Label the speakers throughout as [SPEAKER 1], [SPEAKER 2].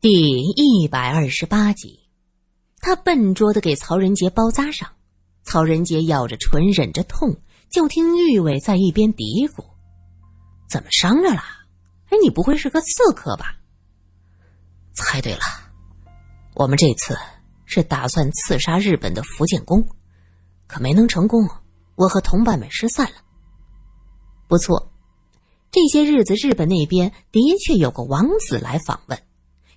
[SPEAKER 1] 第一百二十八集，他笨拙的给曹仁杰包扎上，曹仁杰咬着唇忍着痛，就听玉伟在一边嘀咕：“怎么伤着了？哎，你不会是个刺客吧？”猜对了，我们这次是打算刺杀日本的福建公，可没能成功，我和同伴们失散了。不错，这些日子日本那边的确有个王子来访问。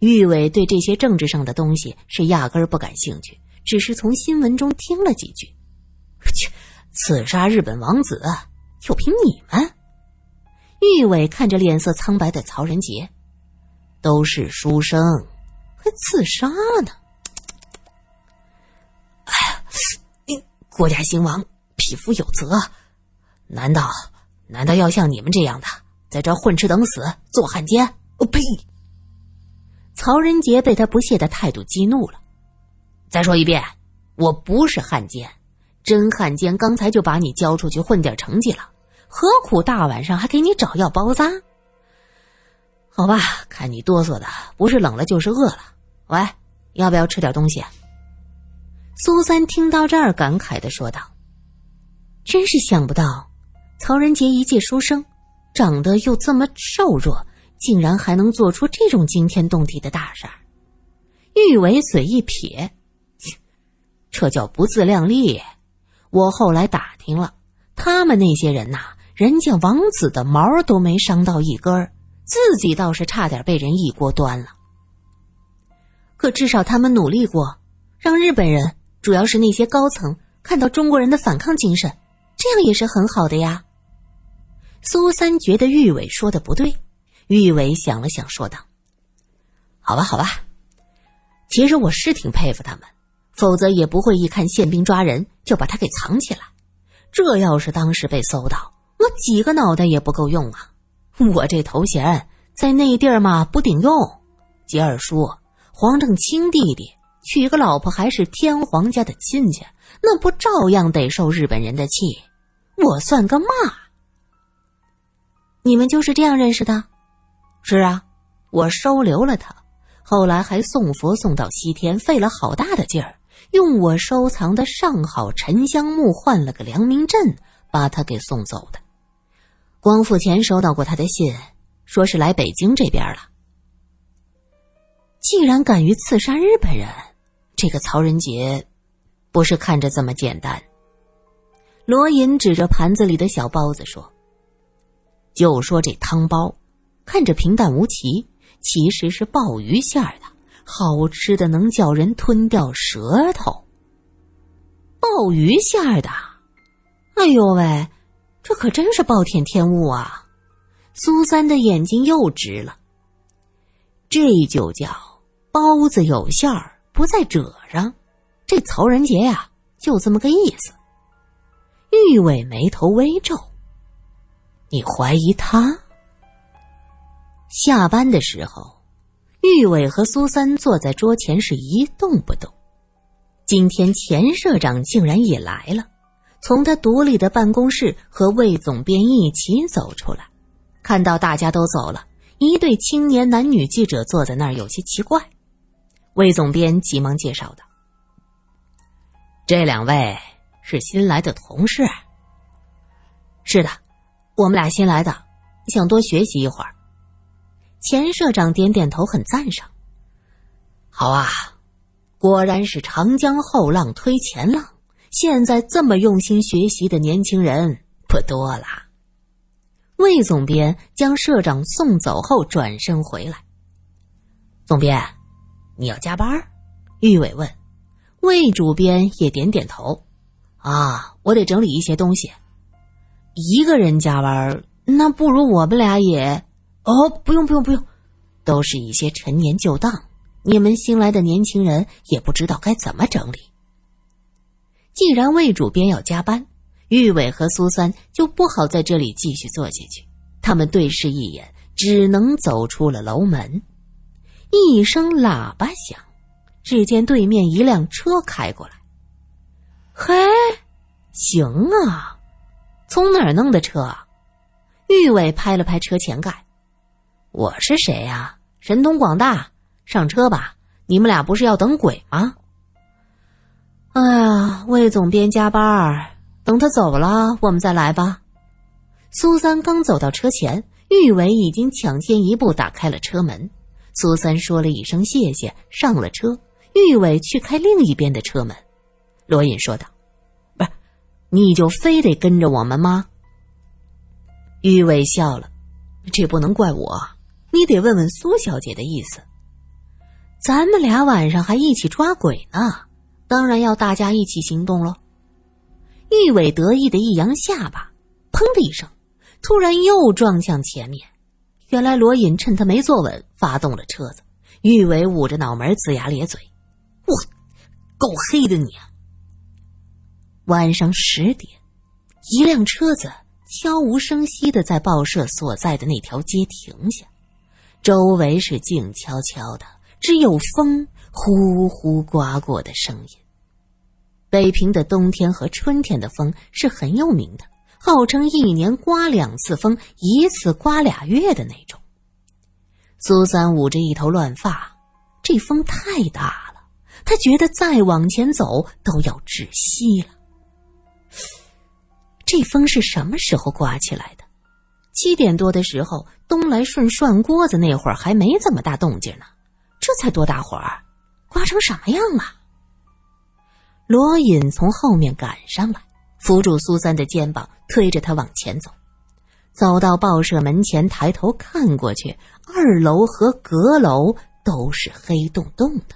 [SPEAKER 1] 玉伟对这些政治上的东西是压根儿不感兴趣，只是从新闻中听了几句。切，刺杀日本王子，就凭你们？玉伟看着脸色苍白的曹仁杰，都是书生，还刺杀呢？哎呀，国家兴亡，匹夫有责。难道难道要像你们这样的，在这混吃等死，做汉奸？我呸！曹仁杰被他不屑的态度激怒了。再说一遍，我不是汉奸，真汉奸刚才就把你交出去混点成绩了，何苦大晚上还给你找药包扎？好吧，看你哆嗦的，不是冷了就是饿了。喂，要不要吃点东西？苏三听到这儿，感慨的说道：“真是想不到，曹仁杰一介书生，长得又这么瘦弱。”竟然还能做出这种惊天动地的大事儿！玉伟嘴一撇，这叫不自量力。我后来打听了，他们那些人呐，人家王子的毛都没伤到一根儿，自己倒是差点被人一锅端了。可至少他们努力过，让日本人，主要是那些高层看到中国人的反抗精神，这样也是很好的呀。苏三觉得玉伟说的不对。玉伟想了想，说道：“好吧，好吧，其实我是挺佩服他们，否则也不会一看宪兵抓人就把他给藏起来。这要是当时被搜到，我几个脑袋也不够用啊！我这头衔在那地儿嘛不顶用。杰二叔，黄正清弟弟娶个老婆还是天皇家的亲戚，那不照样得受日本人的气？我算个嘛？你们就是这样认识的？”是啊，我收留了他，后来还送佛送到西天，费了好大的劲儿，用我收藏的上好沉香木换了个良民证，把他给送走的。光复前收到过他的信，说是来北京这边了。既然敢于刺杀日本人，这个曹仁杰，不是看着这么简单。罗隐指着盘子里的小包子说：“就说这汤包。”看着平淡无奇，其实是鲍鱼馅儿的，好吃的能叫人吞掉舌头。鲍鱼馅儿的，哎呦喂，这可真是暴殄天物啊！苏三的眼睛又直了。这就叫包子有馅儿，不在褶上。这曹仁杰呀，就这么个意思。玉伟眉头微皱，你怀疑他？下班的时候，玉伟和苏三坐在桌前是一动不动。今天钱社长竟然也来了，从他独立的办公室和魏总编一起走出来，看到大家都走了，一对青年男女记者坐在那儿，有些奇怪。魏总编急忙介绍道：“这两位是新来的同事。”“是的，我们俩新来的，想多学习一会儿。”钱社长点点头，很赞赏。好啊，果然是长江后浪推前浪。现在这么用心学习的年轻人不多了。魏总编将社长送走后，转身回来。总编，你要加班？玉伟问。魏主编也点点头。啊，我得整理一些东西。一个人加班，那不如我们俩也。哦，不用不用不用，都是一些陈年旧档，你们新来的年轻人也不知道该怎么整理。既然魏主编要加班，玉伟和苏三就不好在这里继续坐下去。他们对视一眼，只能走出了楼门。一声喇叭响，只见对面一辆车开过来。嘿，行啊，从哪儿弄的车？啊玉伟拍了拍车前盖。我是谁呀？神通广大，上车吧，你们俩不是要等鬼吗？哎呀，魏总编加班，等他走了，我们再来吧。苏三刚走到车前，玉伟已经抢先一步打开了车门。苏三说了一声谢谢，上了车。玉伟去开另一边的车门。罗隐说道：“不是，你就非得跟着我们吗？”玉伟笑了：“这不能怪我，你得问问苏小姐的意思。咱们俩晚上还一起抓鬼呢。”当然要大家一起行动喽！玉伟得意的一扬下巴，砰的一声，突然又撞向前面。原来罗隐趁他没坐稳，发动了车子。玉伟捂着脑门，龇牙咧嘴：“我，够黑的你啊！”晚上十点，一辆车子悄无声息的在报社所在的那条街停下，周围是静悄悄的，只有风呼呼刮过的声音。北平的冬天和春天的风是很有名的，号称一年刮两次风，一次刮俩月的那种。苏三捂着一头乱发，这风太大了，他觉得再往前走都要窒息了。这风是什么时候刮起来的？七点多的时候，东来顺涮锅子那会儿还没这么大动静呢，这才多大会儿，刮成什么样了？罗隐从后面赶上来，扶住苏三的肩膀，推着他往前走。走到报社门前，抬头看过去，二楼和阁楼都是黑洞洞的。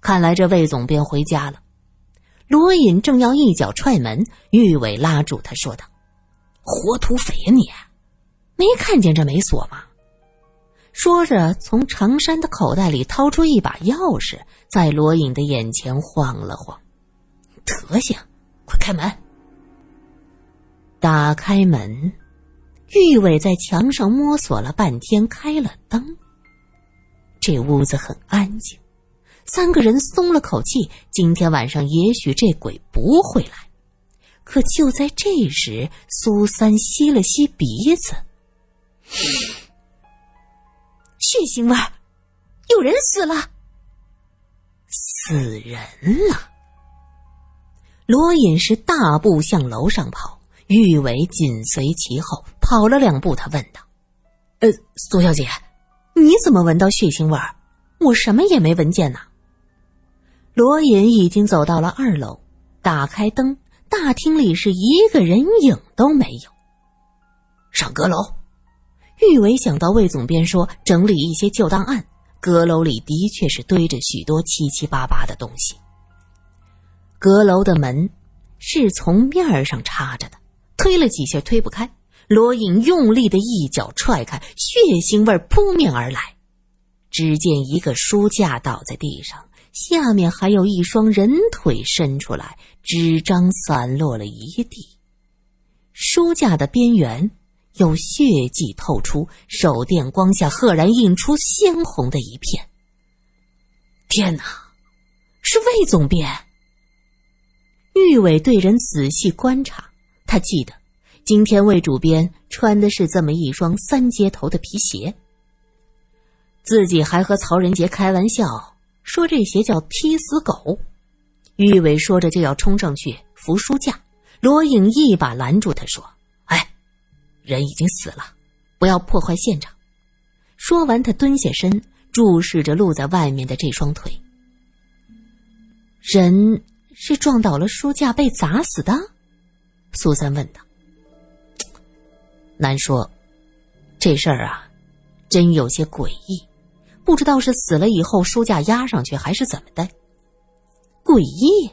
[SPEAKER 1] 看来这魏总编回家了。罗隐正要一脚踹门，玉伟拉住他，说道：“活土匪呀，你没看见这没锁吗？”说着，从长衫的口袋里掏出一把钥匙，在罗隐的眼前晃了晃。德行，快开门！打开门，玉伟在墙上摸索了半天，开了灯。这屋子很安静，三个人松了口气。今天晚上也许这鬼不会来。可就在这时，苏三吸了吸鼻子，血腥味儿，有人死了，死人了。罗隐是大步向楼上跑，玉伟紧随其后。跑了两步，他问道：“呃，苏小姐，你怎么闻到血腥味儿？我什么也没闻见呢。”罗隐已经走到了二楼，打开灯，大厅里是一个人影都没有。上阁楼，玉伟想到魏总编说整理一些旧档案，阁楼里的确是堆着许多七七八八的东西。阁楼的门是从面上插着的，推了几下推不开。罗隐用力的一脚踹开，血腥味扑面而来。只见一个书架倒在地上，下面还有一双人腿伸出来，纸张散落了一地。书架的边缘有血迹透出，手电光下赫然映出鲜红的一片。天哪，是魏总编！玉伟对人仔细观察，他记得今天魏主编穿的是这么一双三接头的皮鞋。自己还和曹仁杰开玩笑说这鞋叫踢死狗。玉伟说着就要冲上去扶书架，罗颖一把拦住他说：“，人已经死了，不要破坏现场。”说完，他蹲下身注视着露在外面的这双腿。人。是撞倒了书架被砸死的，苏三问道。难说，这事儿啊，真有些诡异，不知道是死了以后书架压上去，还是怎么的。诡异，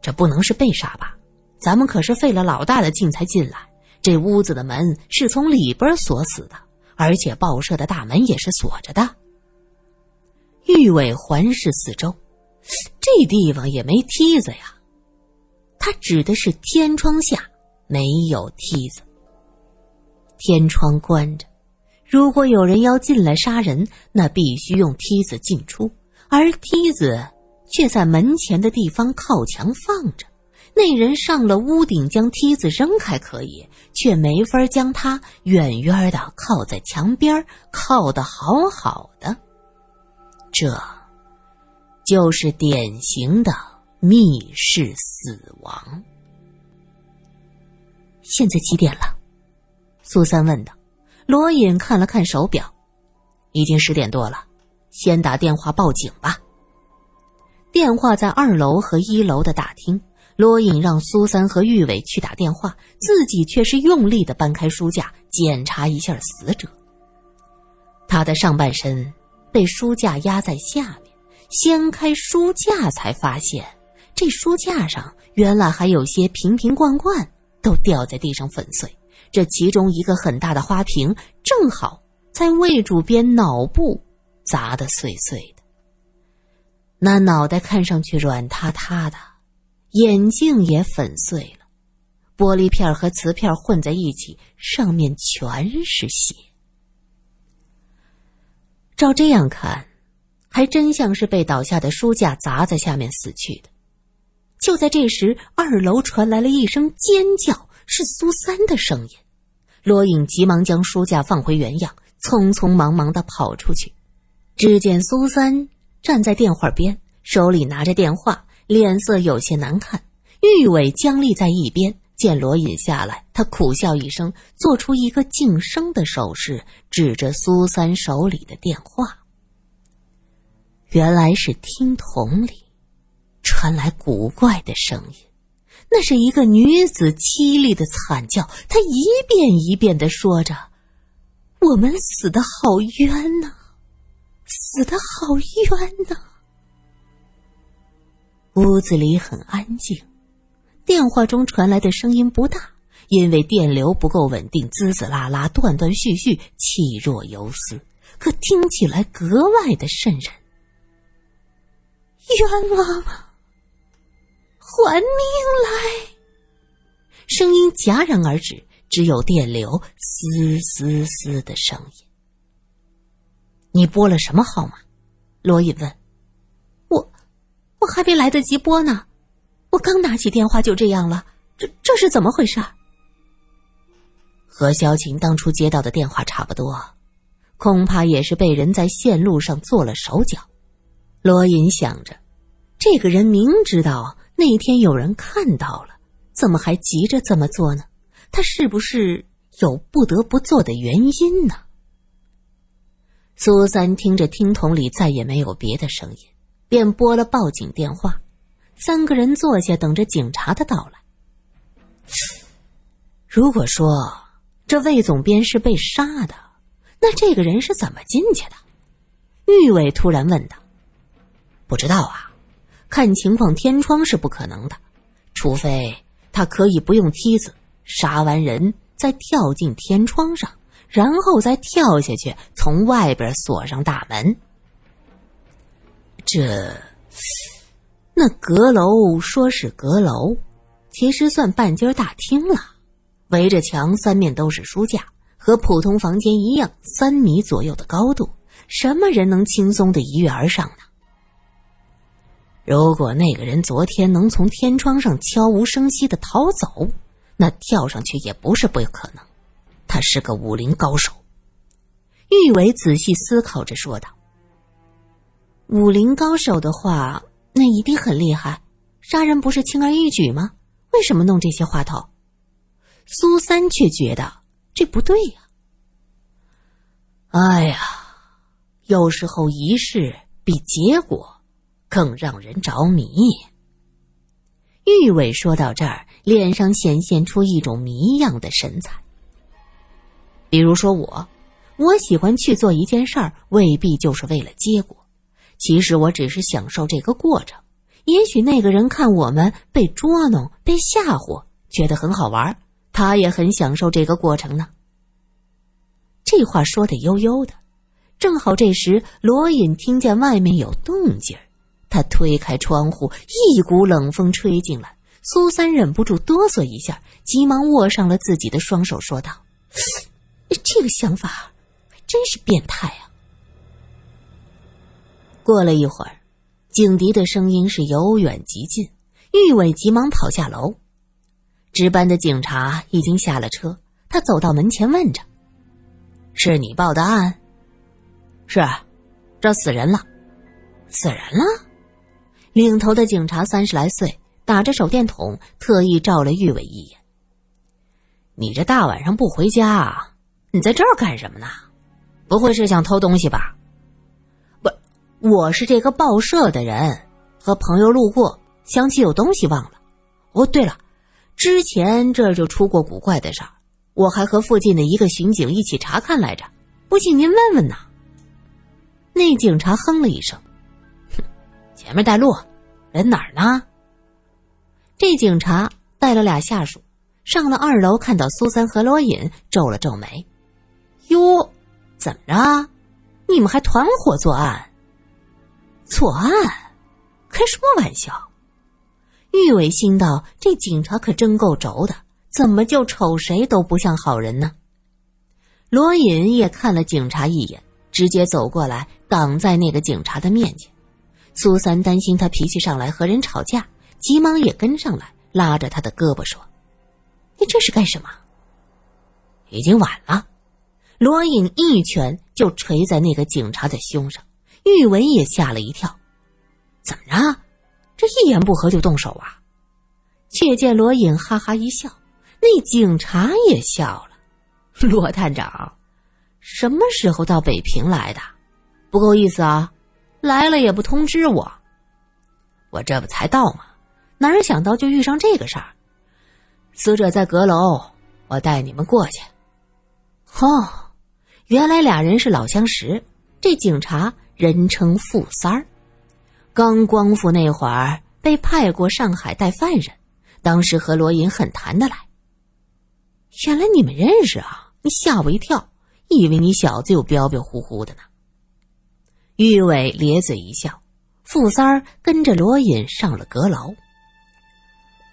[SPEAKER 1] 这不能是被杀吧？咱们可是费了老大的劲才进来，这屋子的门是从里边锁死的，而且报社的大门也是锁着的。玉伟环视四周。这地方也没梯子呀，他指的是天窗下没有梯子。天窗关着，如果有人要进来杀人，那必须用梯子进出，而梯子却在门前的地方靠墙放着。那人上了屋顶，将梯子扔开可以，却没法将他远远的靠在墙边，靠得好好的。这就是典型的密室死亡。现在几点了？苏三问道。罗隐看了看手表，已经十点多了，先打电话报警吧。电话在二楼和一楼的大厅。罗隐让苏三和玉伟去打电话，自己却是用力的搬开书架，检查一下死者。他的上半身被书架压在下面，掀开书架才发现，这书架上原来还有些瓶瓶罐罐都掉在地上粉碎。这其中一个很大的花瓶，正好在魏主编脑部砸得碎碎的。那脑袋看上去软塌塌的。眼镜也粉碎了，玻璃片和瓷片混在一起，上面全是血。照这样看，还真像是被倒下的书架砸在下面死去的。就在这时，二楼传来了一声尖叫，是苏三的声音。罗颖急忙将书架放回原样，匆匆忙忙的跑出去。只见苏三站在电话边，手里拿着电话。脸色有些难看，玉伟僵立在一边。见罗隐下来，他苦笑一声，做出一个噤声的手势，指着苏三手里的电话。原来是听筒里传来古怪的声音，那是一个女子凄厉的惨叫，她一遍一遍的说着：“我们死的好冤呐，死的好冤呐。”屋子里很安静，电话中传来的声音不大，因为电流不够稳定，滋滋啦啦，断断续续，气若游丝，可听起来格外的瘆人。冤枉啊，还命来！声音戛然而止，只有电流嘶嘶嘶的声音。你拨了什么号码？罗隐问。我还没来得及拨呢，我刚拿起电话就这样了，这这是怎么回事？和萧晴当初接到的电话差不多，恐怕也是被人在线路上做了手脚。罗隐想着，这个人明知道那天有人看到了，怎么还急着这么做呢？他是不是有不得不做的原因呢？苏三听着听筒里再也没有别的声音。便拨了报警电话，三个人坐下等着警察的到来。如果说这魏总编是被杀的，那这个人是怎么进去的？玉伟突然问道。不知道啊，看情况天窗是不可能的，除非他可以不用梯子，杀完人再跳进天窗上，然后再跳下去，从外边锁上大门。这，那阁楼说是阁楼，其实算半间大厅了。围着墙，三面都是书架，和普通房间一样，三米左右的高度。什么人能轻松的一跃而上呢？如果那个人昨天能从天窗上悄无声息的逃走，那跳上去也不是不可能。他是个武林高手。玉伟仔细思考着说道。武林高手的话，那一定很厉害。杀人不是轻而易举吗？为什么弄这些话头？苏三却觉得这不对呀。哎呀，有时候仪式比结果更让人着迷。玉伟说到这儿，脸上显现出一种谜样的神采。比如说我，我喜欢去做一件事儿，未必就是为了结果。其实我只是享受这个过程，也许那个人看我们被捉弄、被吓唬，觉得很好玩，他也很享受这个过程呢。这话说的悠悠的，正好这时罗隐听见外面有动静他推开窗户，一股冷风吹进来，苏三忍不住哆嗦一下，急忙握上了自己的双手，说道：“这个想法还真是变态啊！”过了一会儿，警笛的声音是由远及近。玉伟急忙跑下楼，值班的警察已经下了车。他走到门前，问着：“是你报的案？”“是，这死人了。”死人了。领头的警察三十来岁，打着手电筒，特意照了玉伟一眼。你这大晚上不回家，你在这儿干什么呢？不会是想偷东西吧？我是这个报社的人，和朋友路过，想起有东西忘了。哦，对了，之前这儿就出过古怪的事儿，我还和附近的一个巡警一起查看来着。不信您问问呐。那警察哼了一声，哼，前面带路，人哪儿呢？这警察带了俩下属上了二楼，看到苏三和罗隐，皱了皱眉。哟，怎么着？你们还团伙作案？作案？开什么玩笑？玉伟心道：这警察可真够轴的，怎么就瞅谁都不像好人呢？罗隐也看了警察一眼，直接走过来挡在那个警察的面前。苏三担心他脾气上来和人吵架，急忙也跟上来，拉着他的胳膊说：“你这是干什么？”已经晚了。罗隐一拳就捶在那个警察的胸上，玉文也吓了一跳：“怎么着？这一言不合就动手啊？”却见罗隐哈哈一笑，那警察也笑了。罗探长，什么时候到北平来的？不够意思啊！来了也不通知我。我这不才到吗？哪想到就遇上这个事儿。死者在阁楼，我带你们过去。哦，原来俩人是老相识。这警察人称傅三儿，刚光复那会儿被派过上海带犯人，当时和罗隐很谈得来。原来你们认识啊？你吓我一跳，以为你小子有彪彪呼呼的呢。玉伟咧嘴一笑，傅三儿跟着罗隐上了阁楼。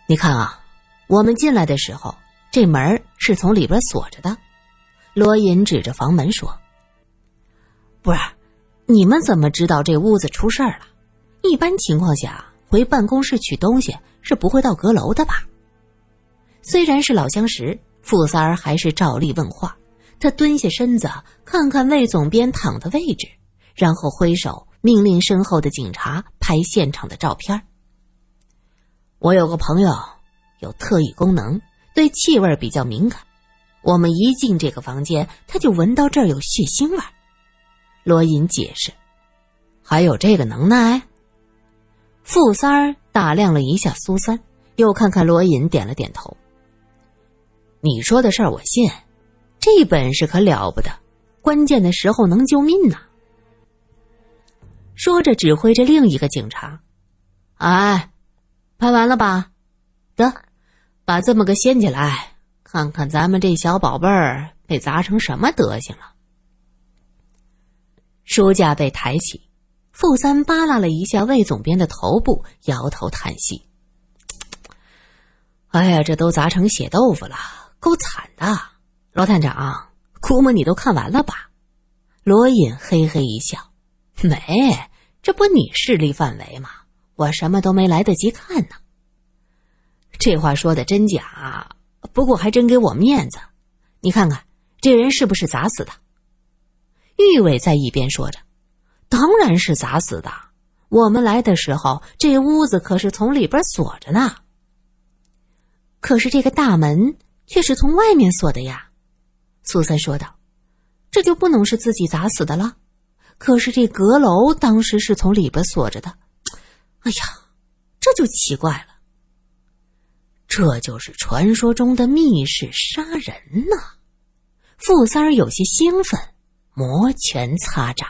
[SPEAKER 1] 你看啊，我们进来的时候，这门是从里边锁着的。罗隐指着房门说：“不是，你们怎么知道这屋子出事儿了？一般情况下，回办公室取东西是不会到阁楼的吧？”虽然是老相识。傅三儿还是照例问话，他蹲下身子看看魏总编躺的位置，然后挥手命令身后的警察拍现场的照片。我有个朋友有特异功能，对气味比较敏感。我们一进这个房间，他就闻到这儿有血腥味。罗隐解释：“还有这个能耐？”傅三儿打量了一下苏三，又看看罗隐，点了点头。你说的事儿我信，这本事可了不得，关键的时候能救命呢。说着，指挥着另一个警察：“哎，拍完了吧？得，把这么个掀起来，看看咱们这小宝贝儿被砸成什么德行了。”书架被抬起，傅三扒拉了一下魏总编的头部，摇头叹息：“哎呀，这都砸成血豆腐了。”够惨的，罗探长，估摸你都看完了吧？罗隐嘿嘿一笑，没，这不你势力范围吗？我什么都没来得及看呢。这话说的真假？不过还真给我面子。你看看这人是不是砸死的？玉伟在一边说着：“当然是砸死的。我们来的时候，这屋子可是从里边锁着呢。可是这个大门……”却是从外面锁的呀，苏三说道：“这就不能是自己砸死的了。可是这阁楼当时是从里边锁着的，哎呀，这就奇怪了。这就是传说中的密室杀人呢。”傅三儿有些兴奋，摩拳擦掌。